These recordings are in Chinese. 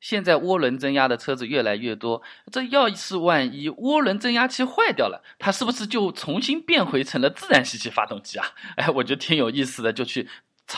现在涡轮增压的车子越来越多，这要是万一涡轮增压器坏掉了，它是不是就重新变回成了自然吸气发动机啊？哎，我觉得挺有意思的，就去。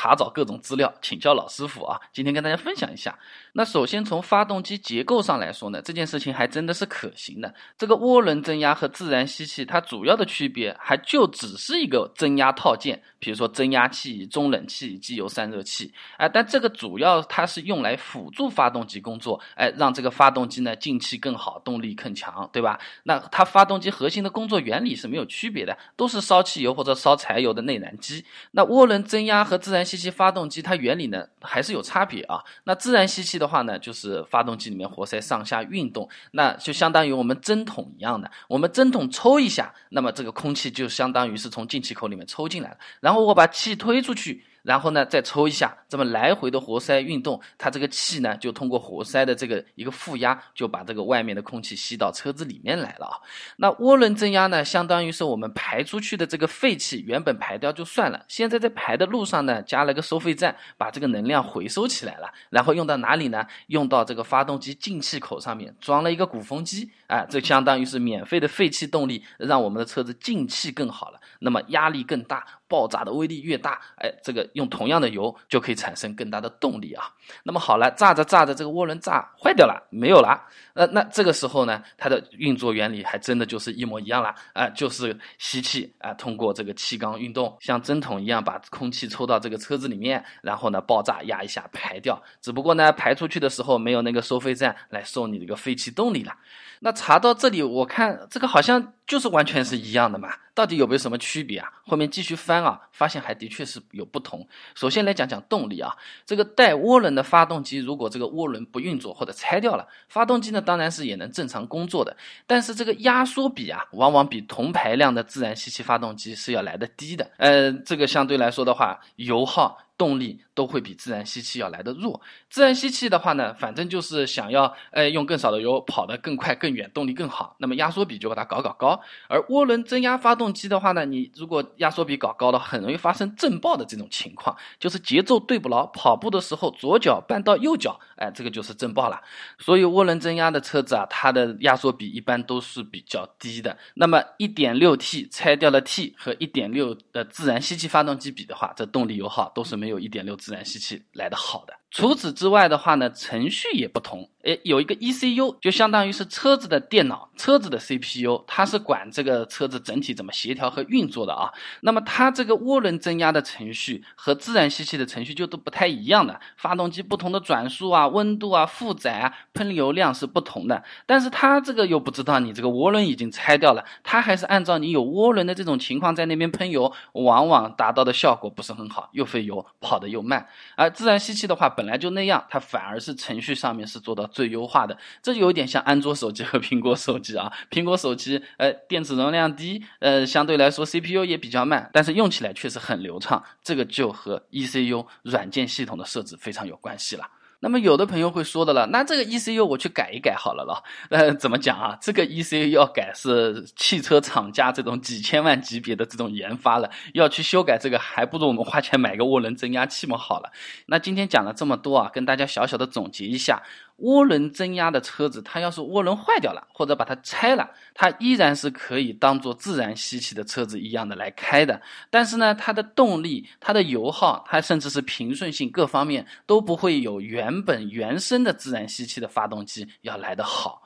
查找各种资料，请教老师傅啊。今天跟大家分享一下。那首先从发动机结构上来说呢，这件事情还真的是可行的。这个涡轮增压和自然吸气，它主要的区别还就只是一个增压套件，比如说增压器、中冷器、机油散热器。哎，但这个主要它是用来辅助发动机工作，哎，让这个发动机呢进气更好，动力更强，对吧？那它发动机核心的工作原理是没有区别的，都是烧汽油或者烧柴油的内燃机。那涡轮增压和自然吸吸气发动机它原理呢还是有差别啊。那自然吸气的话呢，就是发动机里面活塞上下运动，那就相当于我们针筒一样的，我们针筒抽一下，那么这个空气就相当于是从进气口里面抽进来了，然后我把气推出去。然后呢，再抽一下，这么来回的活塞运动，它这个气呢，就通过活塞的这个一个负压，就把这个外面的空气吸到车子里面来了啊。那涡轮增压呢，相当于是我们排出去的这个废气，原本排掉就算了，现在在排的路上呢，加了个收费站，把这个能量回收起来了，然后用到哪里呢？用到这个发动机进气口上面，装了一个鼓风机，哎，这相当于是免费的废气动力，让我们的车子进气更好了，那么压力更大。爆炸的威力越大，哎，这个用同样的油就可以产生更大的动力啊。那么好了，炸着炸着，这个涡轮炸坏掉了，没有了。呃，那这个时候呢，它的运作原理还真的就是一模一样了啊，就是吸气啊，通过这个气缸运动，像针筒一样把空气抽到这个车子里面，然后呢爆炸压一下排掉。只不过呢，排出去的时候没有那个收费站来收你这个废气动力了。那查到这里，我看这个好像就是完全是一样的嘛，到底有没有什么区别啊？后面继续翻啊，发现还的确是有不同。首先来讲讲动力啊，这个带涡轮的发动机，如果这个涡轮不运作或者拆掉了，发动机呢当然是也能正常工作的，但是这个压缩比啊，往往比同排量的自然吸气发动机是要来的低的。呃，这个相对来说的话，油耗。动力都会比自然吸气要来的弱。自然吸气的话呢，反正就是想要，呃，用更少的油跑得更快更远，动力更好。那么压缩比就把它搞搞高。而涡轮增压发动机的话呢，你如果压缩比搞高了，很容易发生震爆的这种情况，就是节奏对不牢，跑步的时候左脚绊到右脚，哎，这个就是震爆了。所以涡轮增压的车子啊，它的压缩比一般都是比较低的。那么 1.6T 拆掉了 T 和1.6的自然吸气发动机比的话，这动力油耗都是没有。一点六自然吸气来的好的。除此之外的话呢，程序也不同。诶，有一个 ECU，就相当于是车子的电脑，车子的 CPU，它是管这个车子整体怎么协调和运作的啊。那么它这个涡轮增压的程序和自然吸气的程序就都不太一样的。发动机不同的转速啊、温度啊、负载啊、喷油量是不同的。但是它这个又不知道你这个涡轮已经拆掉了，它还是按照你有涡轮的这种情况在那边喷油，往往达到的效果不是很好，又费油，跑得又慢。而自然吸气的话，本本来就那样，它反而是程序上面是做到最优化的，这就有点像安卓手机和苹果手机啊。苹果手机，呃，电池容量低，呃，相对来说 CPU 也比较慢，但是用起来确实很流畅。这个就和 ECU 软件系统的设置非常有关系了。那么有的朋友会说的了，那这个 ECU 我去改一改好了咯。呃，怎么讲啊？这个 ECU 要改是汽车厂家这种几千万级别的这种研发了，要去修改这个，还不如我们花钱买个涡轮增压器嘛好了。那今天讲了这么多啊，跟大家小小的总结一下。涡轮增压的车子，它要是涡轮坏掉了，或者把它拆了，它依然是可以当做自然吸气的车子一样的来开的。但是呢，它的动力、它的油耗、它甚至是平顺性各方面都不会有原本原生的自然吸气的发动机要来的好。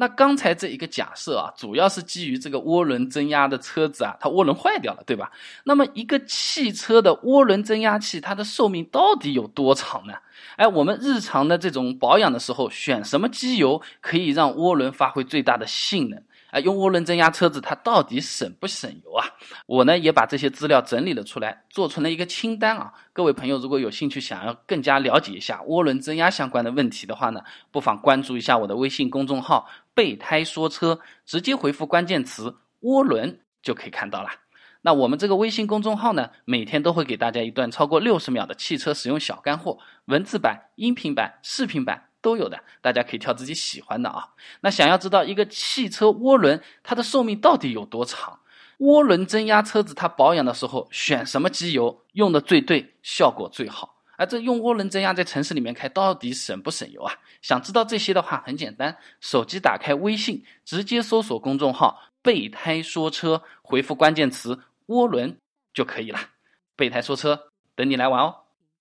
那刚才这一个假设啊，主要是基于这个涡轮增压的车子啊，它涡轮坏掉了，对吧？那么一个汽车的涡轮增压器，它的寿命到底有多长呢？哎，我们日常的这种保养的时候，选什么机油可以让涡轮发挥最大的性能？用涡轮增压车子它到底省不省油啊？我呢也把这些资料整理了出来，做成了一个清单啊。各位朋友如果有兴趣想要更加了解一下涡轮增压相关的问题的话呢，不妨关注一下我的微信公众号“备胎说车”，直接回复关键词“涡轮”就可以看到了。那我们这个微信公众号呢，每天都会给大家一段超过六十秒的汽车使用小干货，文字版、音频版、视频版都有的，大家可以挑自己喜欢的啊。那想要知道一个汽车涡轮它的寿命到底有多长？涡轮增压车子它保养的时候选什么机油用的最对，效果最好？而，这用涡轮增压在城市里面开到底省不省油啊？想知道这些的话，很简单，手机打开微信，直接搜索公众号“备胎说车”，回复关键词“涡轮”就可以了。备胎说车，等你来玩哦。